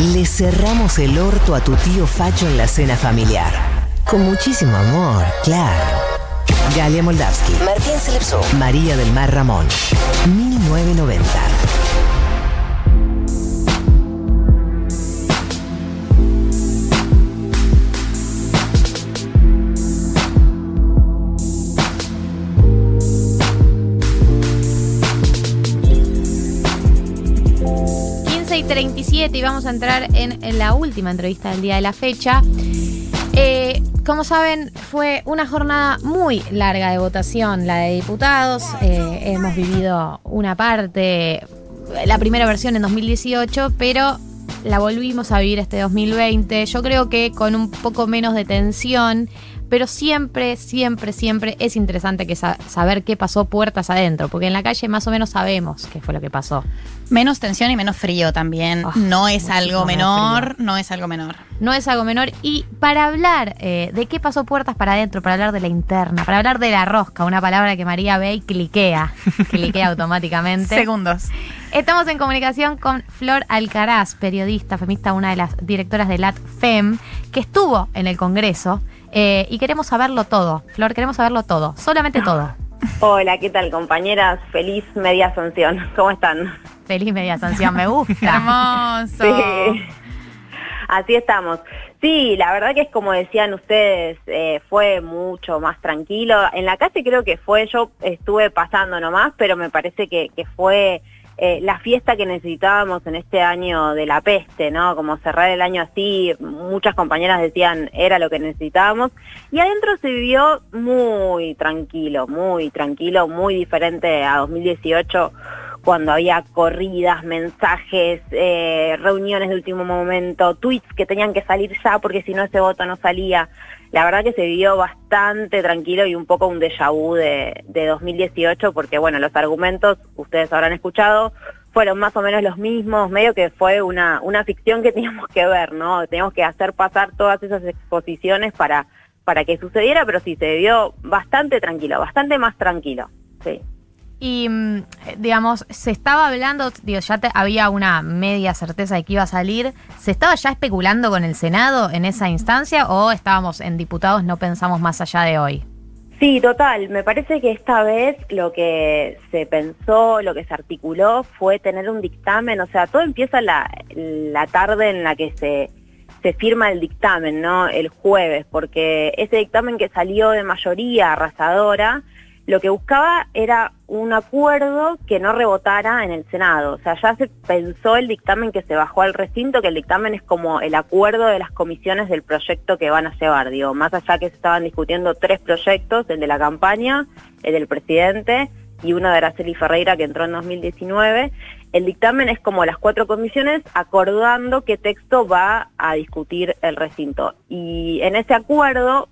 Le cerramos el orto a tu tío Facho en la cena familiar. Con muchísimo amor, claro. Galia Moldavsky, Martín Selepso, María del Mar Ramón. 1990. 37 y vamos a entrar en, en la última entrevista del día de la fecha. Eh, como saben, fue una jornada muy larga de votación, la de diputados. Eh, hemos vivido una parte, la primera versión en 2018, pero la volvimos a vivir este 2020. Yo creo que con un poco menos de tensión pero siempre, siempre, siempre es interesante que saber qué pasó puertas adentro, porque en la calle más o menos sabemos qué fue lo que pasó. Menos tensión y menos frío también. Ah, no es algo menor, no es algo menor. No es algo menor. Y para hablar eh, de qué pasó puertas para adentro, para hablar de la interna, para hablar de la rosca, una palabra que María ve y cliquea, cliquea automáticamente. Segundos. Estamos en comunicación con Flor Alcaraz, periodista, feminista, una de las directoras de LATFEM, que estuvo en el Congreso eh, y queremos saberlo todo. Flor, queremos saberlo todo, solamente todo. Hola, ¿qué tal compañeras? Feliz media sanción. ¿Cómo están? Feliz media sanción, me gusta. Hermoso. Sí. Así estamos. Sí, la verdad que es como decían ustedes, eh, fue mucho más tranquilo. En la calle creo que fue, yo estuve pasando nomás, pero me parece que, que fue eh, la fiesta que necesitábamos en este año de la peste, ¿no? Como cerrar el año así, muchas compañeras decían era lo que necesitábamos. Y adentro se vivió muy tranquilo, muy tranquilo, muy diferente a 2018 cuando había corridas, mensajes, eh, reuniones de último momento, tweets que tenían que salir ya porque si no ese voto no salía la verdad que se vivió bastante tranquilo y un poco un déjà vu de, 2018 porque bueno, los argumentos, ustedes habrán escuchado, fueron más o menos los mismos, medio que fue una, una ficción que teníamos que ver, ¿no? Teníamos que hacer pasar todas esas exposiciones para, para que sucediera, pero sí, se vivió bastante tranquilo, bastante más tranquilo, sí. Y, mm, digamos, se estaba hablando, digo, ya había una media certeza de que iba a salir. ¿Se estaba ya especulando con el Senado en esa instancia o estábamos en diputados, no pensamos más allá de hoy? Sí, total. Me parece que esta vez lo que se pensó, lo que se articuló fue tener un dictamen. O sea, todo empieza la, la tarde en la que se, se firma el dictamen, ¿no? El jueves, porque ese dictamen que salió de mayoría arrasadora lo que buscaba era un acuerdo que no rebotara en el Senado. O sea, ya se pensó el dictamen que se bajó al recinto, que el dictamen es como el acuerdo de las comisiones del proyecto que van a llevar. Digo, más allá que se estaban discutiendo tres proyectos, el de la campaña, el del presidente y uno de Araceli Ferreira que entró en 2019, el dictamen es como las cuatro comisiones acordando qué texto va a discutir el recinto. Y en ese acuerdo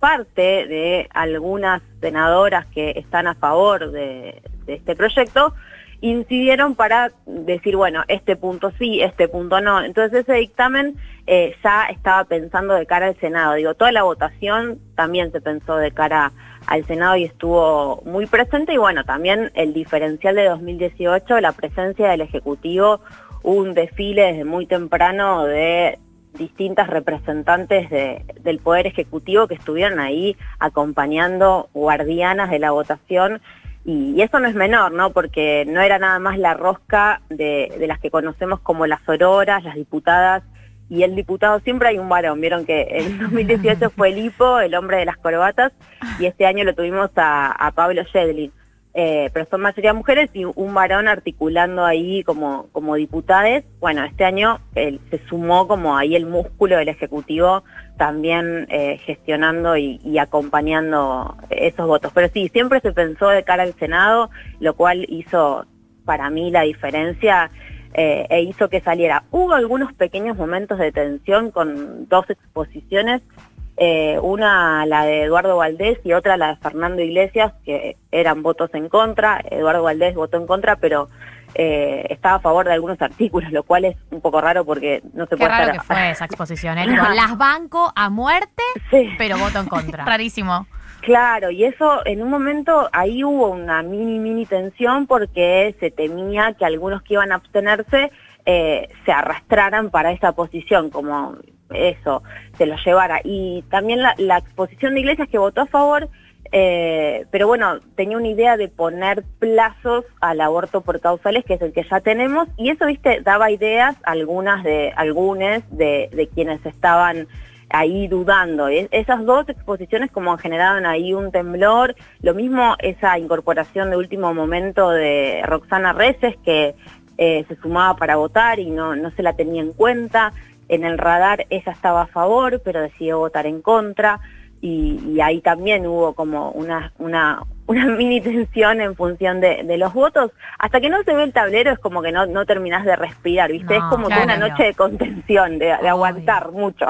parte de algunas senadoras que están a favor de, este proyecto, incidieron para decir, bueno, este punto sí, este punto no. Entonces ese dictamen eh, ya estaba pensando de cara al Senado. Digo, toda la votación también se pensó de cara al Senado y estuvo muy presente. Y bueno, también el diferencial de 2018, la presencia del Ejecutivo, un desfile desde muy temprano de distintas representantes del Poder Ejecutivo que estuvieron ahí acompañando guardianas de la votación y, eso no es menor, ¿no? Porque no era nada más la rosca de, las que conocemos como las auroras, las diputadas y el diputado, siempre hay un varón, vieron que en 2018 fue el hipo, el hombre de las corbatas, y este año lo tuvimos a, Pablo Shedlin. Eh, pero son mayoría mujeres y un varón articulando ahí como, como diputades. Bueno, este año se sumó como ahí el músculo del Ejecutivo también eh, gestionando y, acompañando esos votos. Pero sí, siempre se pensó de cara al Senado, lo cual hizo para mí la diferencia eh, e hizo que saliera. Hubo algunos pequeños momentos de tensión con dos exposiciones eh, una la de Eduardo Valdés y otra la de Fernando Iglesias, que eran votos en contra. Eduardo Valdés votó en contra, pero eh, estaba a favor de algunos artículos, lo cual es un poco raro porque no se Qué puede raro que fue esa exposición, ¿eh? las banco a muerte, pero voto en contra. Rarísimo. Claro, y eso en un momento ahí hubo una mini, mini tensión porque se temía que algunos que iban a abstenerse eh, se arrastraran para esa posición, como eso, se lo llevara. Y también la, exposición de Iglesias que votó a favor eh, pero bueno, tenía una idea de poner plazos al aborto por causales, que es el que ya tenemos, y eso, viste, daba ideas algunas de, algunas de, quienes estaban ahí dudando. esas dos exposiciones como generaron ahí un temblor, lo mismo esa incorporación de último momento de Roxana Reces, que eh, se sumaba para votar y no, no se la tenía en cuenta. En el radar ella estaba a favor, pero decidió votar en contra y, ahí también hubo como una, una, una mini tensión en función de, de, los votos. Hasta que no se ve el tablero es como que no, no terminás de respirar, ¿viste? es como una noche de contención, de, de aguantar mucho.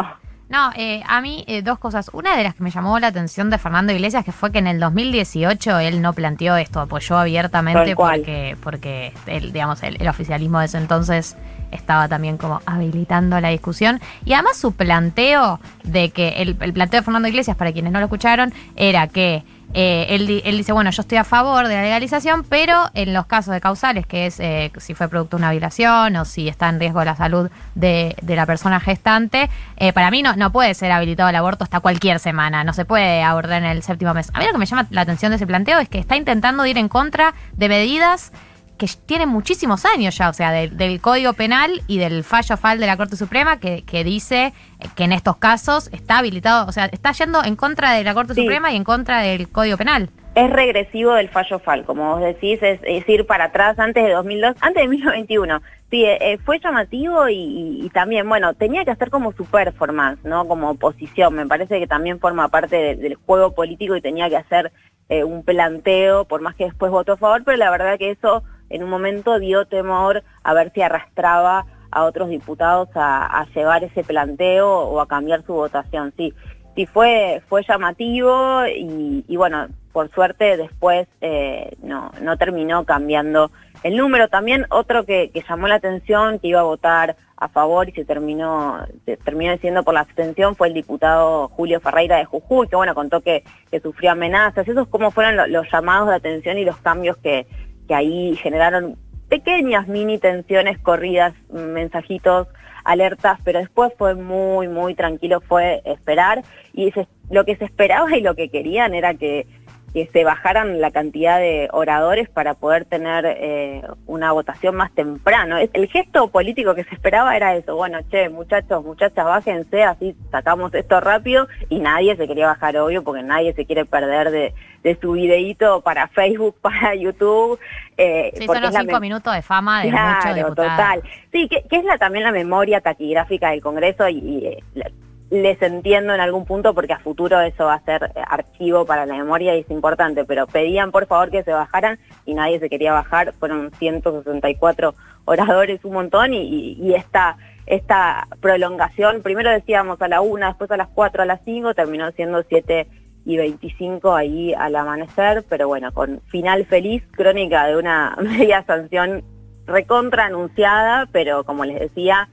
No, eh, a mí eh, dos cosas. Una de las que me llamó la atención de Fernando Iglesias, que fue que en el 2018 él no planteó esto, apoyó abiertamente porque, porque el, digamos, el, oficialismo de ese entonces estaba también como habilitando la discusión. Y además su planteo de que, el, el planteo de Fernando Iglesias, para quienes no lo escucharon, era que eh, él, dice, bueno, yo estoy a favor de la legalización, pero en los casos de causales, que es eh, si fue producto de una violación o si está en riesgo la salud de, la persona gestante, eh, para mí no, no puede ser habilitado el aborto hasta cualquier semana, no se puede abordar en el séptimo mes. A mí lo que me llama la atención de ese planteo es que está intentando ir en contra de medidas que tiene muchísimos años ya, o sea, del Código Penal y del fallo FAL de la Corte Suprema que, dice que en estos casos está habilitado, o sea, está yendo en contra de la Corte Suprema y en contra del Código Penal. Es regresivo del fallo FAL, como vos decís, es, ir para atrás antes de 2002, antes de 2021. Sí, eh, eh, fue llamativo y, también, bueno, tenía que hacer como su performance, ¿no? Como oposición, me parece que también forma parte del juego político y tenía que hacer eh, un planteo, por más que después votó a favor, pero la verdad que eso en un momento dio temor a ver si arrastraba a otros diputados a, llevar ese planteo o a cambiar su votación. Sí, sí fue, fue llamativo y, bueno, por suerte después eh, no, no terminó cambiando el número. También otro que, llamó la atención, que iba a votar a favor y se terminó, se terminó diciendo por la abstención fue el diputado Julio Ferreira de Jujuy, que bueno, contó que, que sufrió amenazas. Esos como fueron los llamados de atención y los cambios que, que ahí generaron pequeñas mini tensiones corridas, mensajitos, alertas, pero después fue muy, muy tranquilo, fue esperar. Y lo que se esperaba y lo que querían era que que se bajaran la cantidad de oradores para poder tener eh, una votación más temprano. El gesto político que se esperaba era eso, bueno, che, muchachos, muchachas, bájense, así sacamos esto rápido y nadie se quería bajar, obvio, porque nadie se quiere perder de, su videíto para Facebook, para YouTube. Eh, sí, son los cinco minutos de fama de claro, total. Sí, que, es la, también la memoria taquigráfica del Congreso y, eh, les entiendo en algún punto porque a futuro eso va a ser archivo para la memoria y es importante, pero pedían por favor que se bajaran y nadie se quería bajar, fueron 164 oradores, un montón, y, esta, esta prolongación, primero decíamos a la una, después a las cuatro, a las cinco, terminó siendo siete y 25 ahí al amanecer, pero bueno, con final feliz, crónica de una media sanción recontra anunciada, pero como les decía,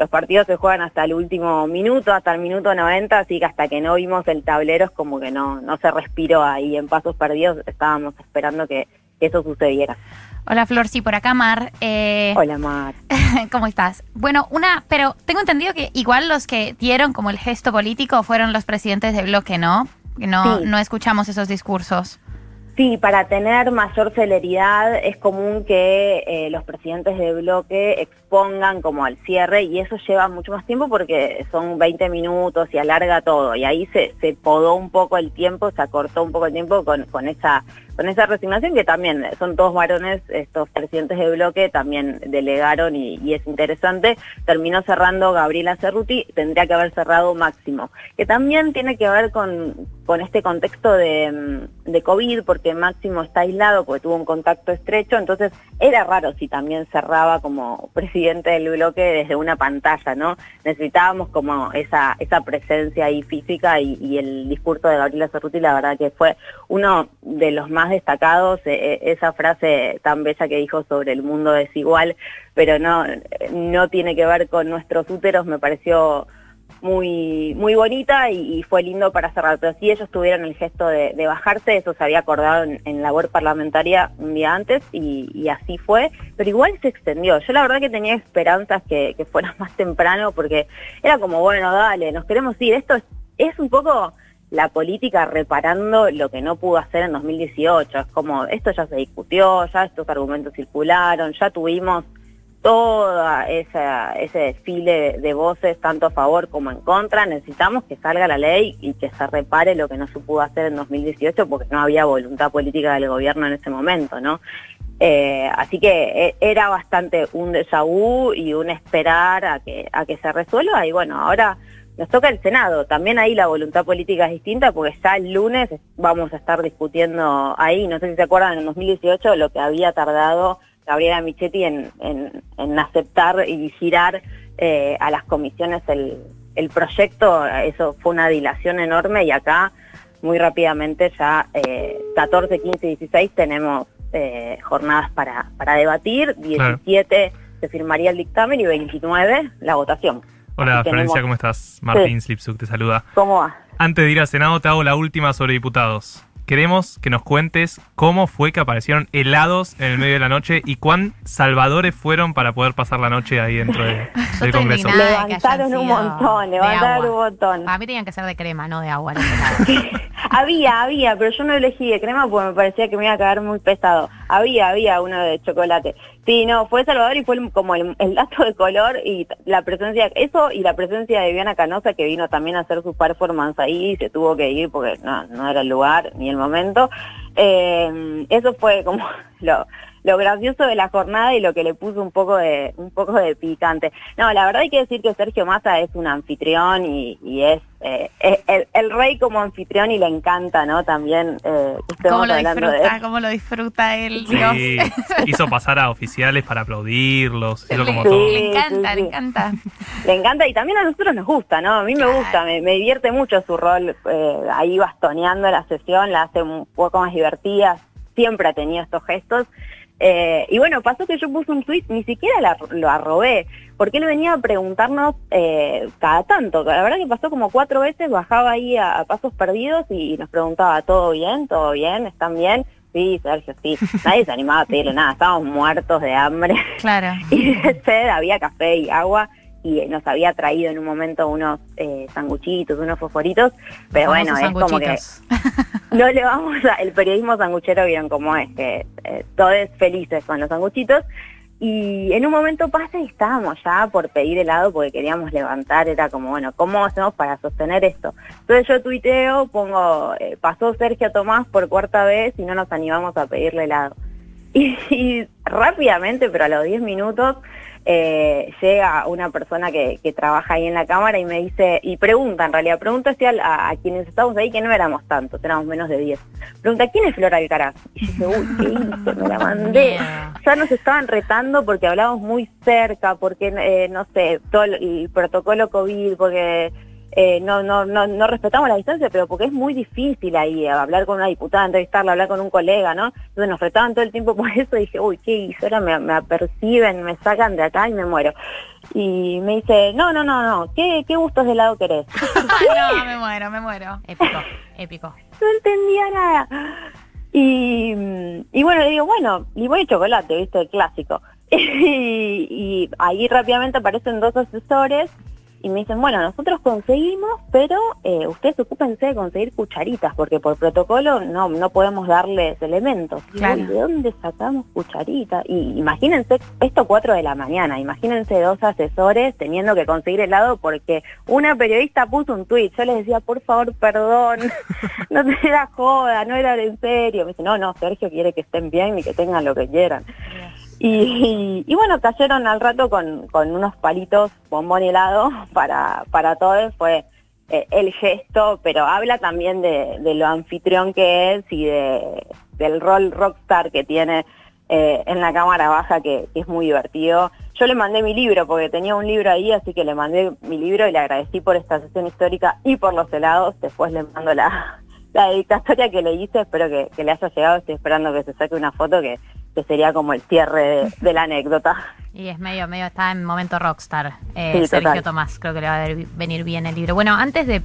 los partidos se juegan hasta el último minuto, hasta el minuto 90, así que hasta que no vimos el tablero es como que no, no se respiró ahí en pasos perdidos, estábamos esperando que, eso sucediera. Hola Flor, sí, por acá Mar. Eh, Hola Mar. ¿Cómo estás? Bueno, una, pero tengo entendido que igual los que dieron como el gesto político fueron los presidentes de bloque, ¿no? No, no escuchamos esos discursos. Sí, para tener mayor celeridad es común que eh, los presidentes de bloque expongan como al cierre y eso lleva mucho más tiempo porque son 20 minutos y alarga todo. Y ahí se, se podó un poco el tiempo, se acortó un poco el tiempo con, con esa con esa resignación que también son todos varones, estos presidentes de bloque también delegaron y, es interesante, terminó cerrando Gabriela Cerruti, tendría que haber cerrado Máximo, que también tiene que ver con, con este contexto de, de COVID, porque Máximo está aislado, porque tuvo un contacto estrecho, entonces era raro si también cerraba como presidente del bloque desde una pantalla, ¿no? Necesitábamos como esa, esa presencia ahí física y, y el discurso de Gabriela Cerruti, la verdad que fue uno de los más destacados, eh, eh, esa frase tan bella que dijo sobre el mundo desigual, pero no, no tiene que ver con nuestros úteros, me pareció muy, muy bonita y, fue lindo para cerrar. Pero sí ellos tuvieron el gesto de, bajarse, eso se había acordado en, la web parlamentaria un día antes y, así fue, pero igual se extendió. Yo la verdad que tenía esperanzas que fuera más temprano porque era como, bueno, dale, nos queremos ir. Esto es, un poco la política reparando lo que no pudo hacer en 2018. Es como, esto ya se discutió, ya estos argumentos circularon, ya tuvimos esa, ese desfile de, voces, tanto a favor como en contra, necesitamos que salga la ley y que se repare lo que no se pudo hacer en 2018 porque no había voluntad política del gobierno en ese momento, ¿no? Eh, así que eh, era bastante un déjà y un esperar a que, a que se resuelva y bueno, ahora nos toca el Senado, también ahí la voluntad política es distinta porque ya el lunes vamos a estar discutiendo ahí, no sé si se acuerdan, en 2018 lo que había tardado Gabriela Michetti en, en, aceptar y girar eh, a las comisiones el, el, proyecto, eso fue una dilación enorme y acá muy rápidamente ya 14, 15 y 16 tenemos eh, jornadas para, para debatir, 17 se firmaría el dictamen y 29 la votación. Hola Florencia, ¿cómo estás? Martín Slipsuk te saluda. ¿Cómo va? Antes de ir al Senado te hago la última sobre diputados queremos que nos cuentes cómo fue que aparecieron helados en el medio de la noche y cuán salvadores fueron para poder pasar la noche ahí dentro del Congreso. Levantaron un montón, levantaron un montón. A mí tenían que ser de crema, no de agua. había, había, pero yo no elegí de crema porque me parecía que me iba a quedar muy pesado. Había, había uno de chocolate. Sí, no, fue Salvador y fue como el, dato de color y la presencia, eso y la presencia de Viviana Canosa que vino también a hacer su performance ahí y se tuvo que ir porque no, no era el lugar ni el momento. Eh, eso fue como lo, lo gracioso de la jornada y lo que le puso un poco de un poco de picante. No, la verdad hay que decir que Sergio Massa es un anfitrión y, es eh, el, rey como anfitrión y le encanta, ¿no? También eh, ¿Cómo lo disfruta, cómo lo disfruta él, Dios. hizo pasar a oficiales para aplaudirlos, le, Le encanta, le encanta. Le encanta y también a nosotros nos gusta, ¿no? A mí me gusta, me, divierte mucho su rol eh, ahí bastoneando la sesión, la hace un poco más divertida, siempre ha tenido estos gestos eh, y bueno, pasó que yo puse un tweet, ni siquiera lo arrobé, porque él venía a preguntarnos eh, cada tanto. La verdad que pasó como cuatro veces, bajaba ahí a, pasos perdidos y nos preguntaba, ¿todo bien? ¿Todo bien? ¿Están bien? Sí, Sergio, sí. Nadie se animaba a pedirle nada, estábamos muertos de hambre. Claro. y de sed, había café y agua y nos había traído en un momento unos eh, sanguchitos, unos fosforitos, pero bueno, es como que no le vamos a, el periodismo sanguchero vieron cómo es, que eh, todos felices con los sanguchitos, y en un momento pasa y estábamos ya por pedir helado porque queríamos levantar, era como, bueno, ¿cómo hacemos para sostener esto? Entonces yo tuiteo, pongo, eh, pasó Sergio Tomás por cuarta vez y no nos animamos a pedirle helado. y rápidamente, pero a los 10 minutos, eh, llega una persona que, trabaja ahí en la cámara y me dice, y pregunta en realidad, pregunta a, quienes estábamos ahí, que no éramos tantos, éramos menos de 10. Pregunta, ¿quién es Flor Alcaraz? Y yo dije, uy, ¿qué hice? Me la mandé. Ya nos estaban retando porque hablábamos muy cerca, porque, eh, no sé, todo el protocolo COVID, porque eh, no, no, no, no respetamos la distancia, pero porque es muy difícil ahí hablar con una diputada, entrevistarla, hablar con un colega, ¿no? Entonces nos retaban todo el tiempo por eso y dije, uy, ¿qué hizo? Ahora me, me aperciben, me sacan de acá y me muero. Y me dice, no, no, no, no, ¿qué, qué gustos de helado querés? no, me muero, me muero. Épico, épico. No entendía nada. Y, y bueno, le digo, bueno, limón y chocolate, ¿viste? El clásico. y, y ahí rápidamente aparecen dos asesores y me dicen, bueno, nosotros conseguimos, pero eh, ustedes ocúpense de conseguir cucharitas, porque por protocolo no, no podemos darles elementos. ¿De dónde sacamos cucharitas? Y imagínense, esto 4 de la mañana, imagínense dos asesores teniendo que conseguir helado porque una periodista puso un tuit, yo les decía, por favor, perdón, no te era joda, no era en serio. Me dice, no, no, Sergio quiere que estén bien y que tengan lo que quieran. Y, bueno, cayeron al rato con, unos palitos bombón helado para, para todos, fue eh, el gesto, pero habla también de, lo anfitrión que es y de, del rol rockstar que tiene eh, en la cámara baja, que, es muy divertido. Yo le mandé mi libro, porque tenía un libro ahí, así que le mandé mi libro y le agradecí por esta sesión histórica y por los helados. Después le mando la, la dedicatoria que le hice, espero que, le haya llegado, estoy esperando que se saque una foto que que sería como el cierre de, de la anécdota. Y es medio, medio, está en momento rockstar. Eh, Sí, Sergio total. Tomás, creo que le va a venir bien el libro. Bueno, antes de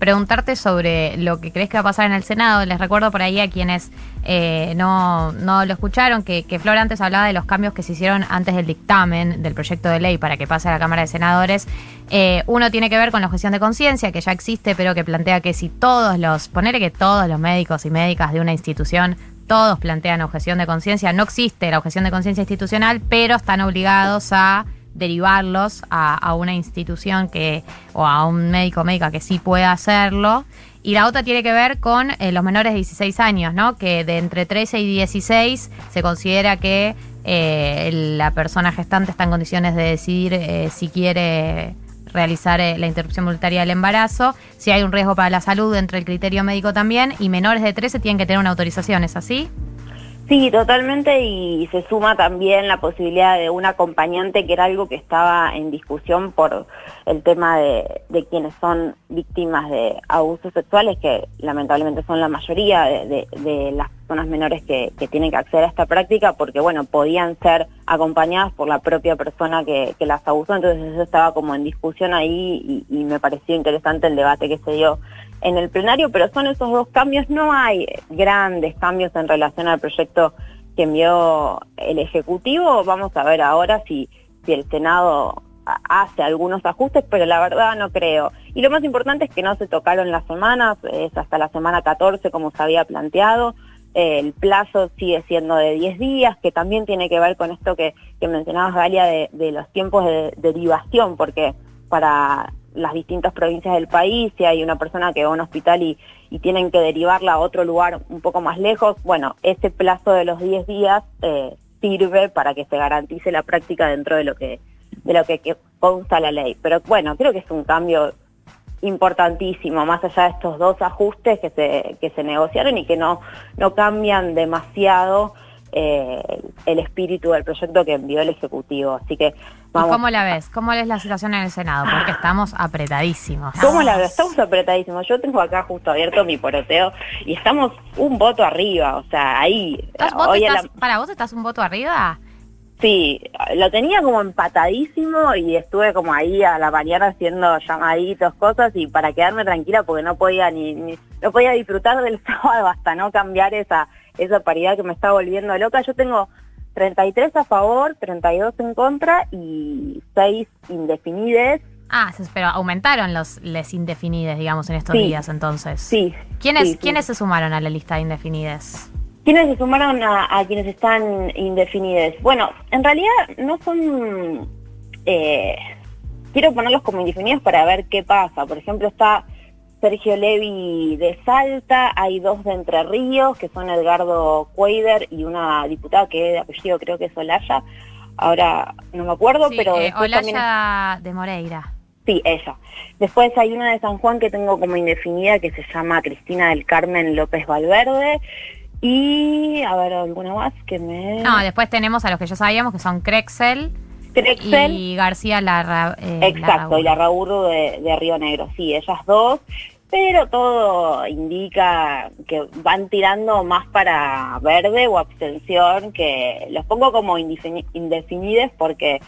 preguntarte sobre lo que crees que va a pasar en el Senado, les recuerdo por ahí a quienes eh, no, no lo escucharon, que, que Flor antes hablaba de los cambios que se hicieron antes del dictamen del proyecto de ley para que pase a la Cámara de Senadores. Eh, uno tiene que ver con la objeción de conciencia, que ya existe, pero que plantea que si todos los, ponerle que todos los médicos y médicas de una institución todos plantean objeción de conciencia. No existe la objeción de conciencia institucional, pero están obligados a derivarlos a, una institución que o a un médico o médica que sí pueda hacerlo. Y la otra tiene que ver con eh, los menores de 16 años, ¿no? Que de entre 13 y 16 se considera que eh, la persona gestante está en condiciones de decidir eh, si quiere realizar eh, la interrupción voluntaria del embarazo, si hay un riesgo para la salud entre el criterio médico también, y menores de 13 tienen que tener una autorización, ¿es así? Sí, totalmente, y se suma también la posibilidad de un acompañante, que era algo que estaba en discusión por el tema de, de quienes son víctimas de abusos sexuales, que lamentablemente son la mayoría de, de- de las personas menores que, tienen que acceder a esta práctica, porque bueno, podían ser acompañadas por la propia persona que, las abusó, entonces eso estaba como en discusión ahí y, y me pareció interesante el debate que se dio en el plenario, pero son esos dos cambios, no hay grandes cambios en relación al proyecto que envió el Ejecutivo, vamos a ver ahora si, si el Senado ha- hace algunos ajustes, pero la verdad no creo. Y lo más importante es que no se tocaron las semanas, es hasta la semana 14 como se había planteado, el plazo sigue siendo de 10 días, que también tiene que ver con esto que, que mencionabas, Galia, de, los tiempos de derivación, porque para las distintas provincias del país, si hay una persona que va a un hospital y, y tienen que derivarla a otro lugar un poco más lejos, bueno, ese plazo de los 10 días eh, sirve para que se garantice la práctica dentro de lo que de lo que consta la ley. Pero bueno, creo que es un cambio importantísimo, más allá de estos dos ajustes que se, que se negociaron y que no, no cambian demasiado eh, el espíritu del proyecto que envió el Ejecutivo. Así que ¿Y vamos. cómo la ves? ¿Cómo ves la situación en el Senado? Porque estamos apretadísimos. ¿Cómo la veo? Estamos apretadísimos. Yo tengo acá justo abierto mi poroteo y estamos un voto arriba. O sea, ahí. ¿Estás- vos hoy la- estás- ¿Para vos estás un voto arriba? Sí, lo tenía como empatadísimo y estuve como ahí a la mañana haciendo llamaditos, cosas y para quedarme tranquila porque no podía ni, ni- no podía disfrutar del sábado hasta no cambiar esa esa paridad que me está volviendo loca. Yo tengo 33 a favor, 32 en contra y 6 indefinides. Ah, pero aumentaron los les indefinides, digamos, en estos Sí. días entonces. Sí. ¿Quiénes, sí, sí. ¿Quiénes se sumaron a la lista de indefinides? ¿Quiénes se sumaron a, a quienes están indefinidos? Bueno, en realidad no son... eh, quiero ponerlos como indefinidos para ver qué pasa. Por ejemplo, está Sergio Levi de Salta, hay dos de Entre Ríos, que son Edgardo Cuader y una diputada que de apellido creo que es Olaya. Ahora no me acuerdo, Sí, pero eh, también- Olaya de Moreira. Sí, ella. Después hay una de San Juan que tengo como indefinida que se llama Cristina del Carmen López Valverde. Y, a ver, alguna más que me... No, después tenemos a los que ya sabíamos que son Crexel Crexel. y García Larra. eh, Exacto, y la Larraúd. Raburru de, de Río Negro. Sí, ellas dos. Pero todo indica que van tirando más para verde o abstención, que los pongo como indefini- indefinides porque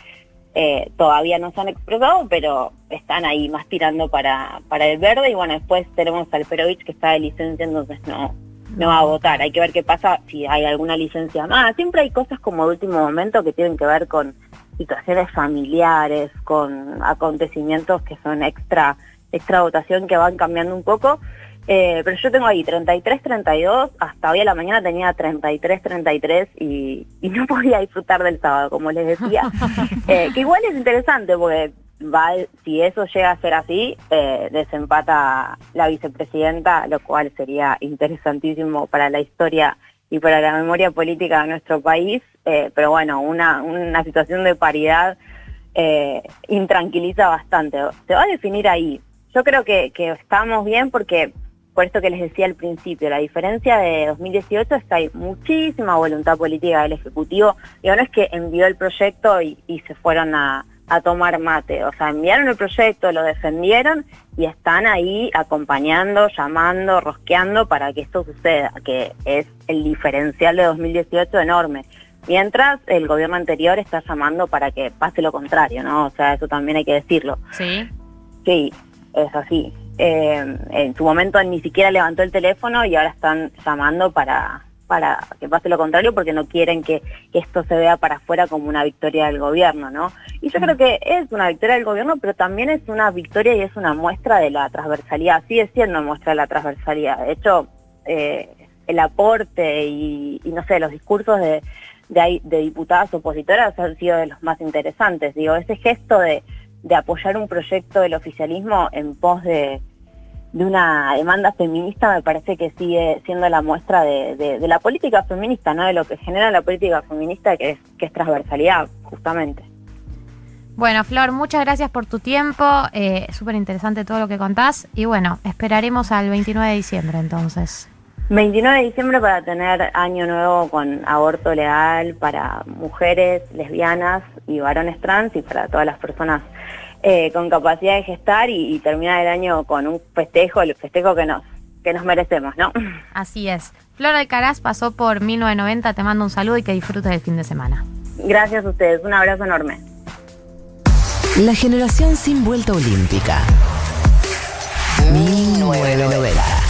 eh, todavía no se han expresado, pero están ahí más tirando para, para el verde. Y bueno, después tenemos al Perovich que está de licencia, entonces no, no va a votar. Hay que ver qué pasa si hay alguna licencia más. Siempre hay cosas como de último momento que tienen que ver con situaciones familiares, con acontecimientos que son extra, extra votación que van cambiando un poco. Eh, pero yo tengo ahí 33, 32, hasta hoy a la mañana tenía 33, 33 y, y no podía disfrutar del sábado, como les decía. Eh, que igual es interesante porque si eso llega a ser así, eh, desempata la vicepresidenta, lo cual sería interesantísimo para la historia y para la memoria política de nuestro país. Eh, pero bueno, una, una situación de paridad eh, intranquiliza bastante. Se va a definir ahí. Yo creo que, estamos bien porque, por esto que les decía al principio, la diferencia de 2018 es que hay muchísima voluntad política del Ejecutivo. Y no es que envió el proyecto y se fueron a, a tomar mate. O sea, enviaron el proyecto, lo defendieron y están ahí acompañando, llamando, rosqueando para que esto suceda, que es el diferencial de 2018 enorme. Mientras el gobierno anterior está llamando para que pase lo contrario, ¿no? O sea, eso también hay que decirlo. Sí. Sí, es así. Eh, en su momento ni siquiera levantó el teléfono y ahora están llamando para, para que pase lo contrario porque no quieren que, que esto se vea para afuera como una victoria del gobierno, ¿no? Y yo creo que es una victoria del gobierno, pero también es una victoria y es una muestra de la transversalidad, sigue siendo muestra de la transversalidad. De hecho, eh, el aporte y, y, no sé, los discursos de, de, de diputadas opositoras han sido de los más interesantes. Digo, ese gesto de, de apoyar un proyecto del oficialismo en pos de, de una demanda feminista me parece que sigue siendo la muestra de, de, de, la política feminista, ¿no? De lo que genera la política feminista, que es, que es transversalidad, justamente. Bueno, Flor, muchas gracias por tu tiempo. Eh, Súper interesante todo lo que contás. Y bueno, esperaremos al 29 de diciembre entonces. 29 de diciembre para tener año nuevo con aborto legal para mujeres, lesbianas y varones trans y para todas las personas eh, con capacidad de gestar y, y, terminar el año con un festejo, el festejo que nos, que nos merecemos, ¿no? Así es. Flor Alcaraz pasó por 1990, te mando un saludo y que disfrutes del fin de semana. Gracias a ustedes, un abrazo enorme. La generación sin vuelta olímpica. 1990.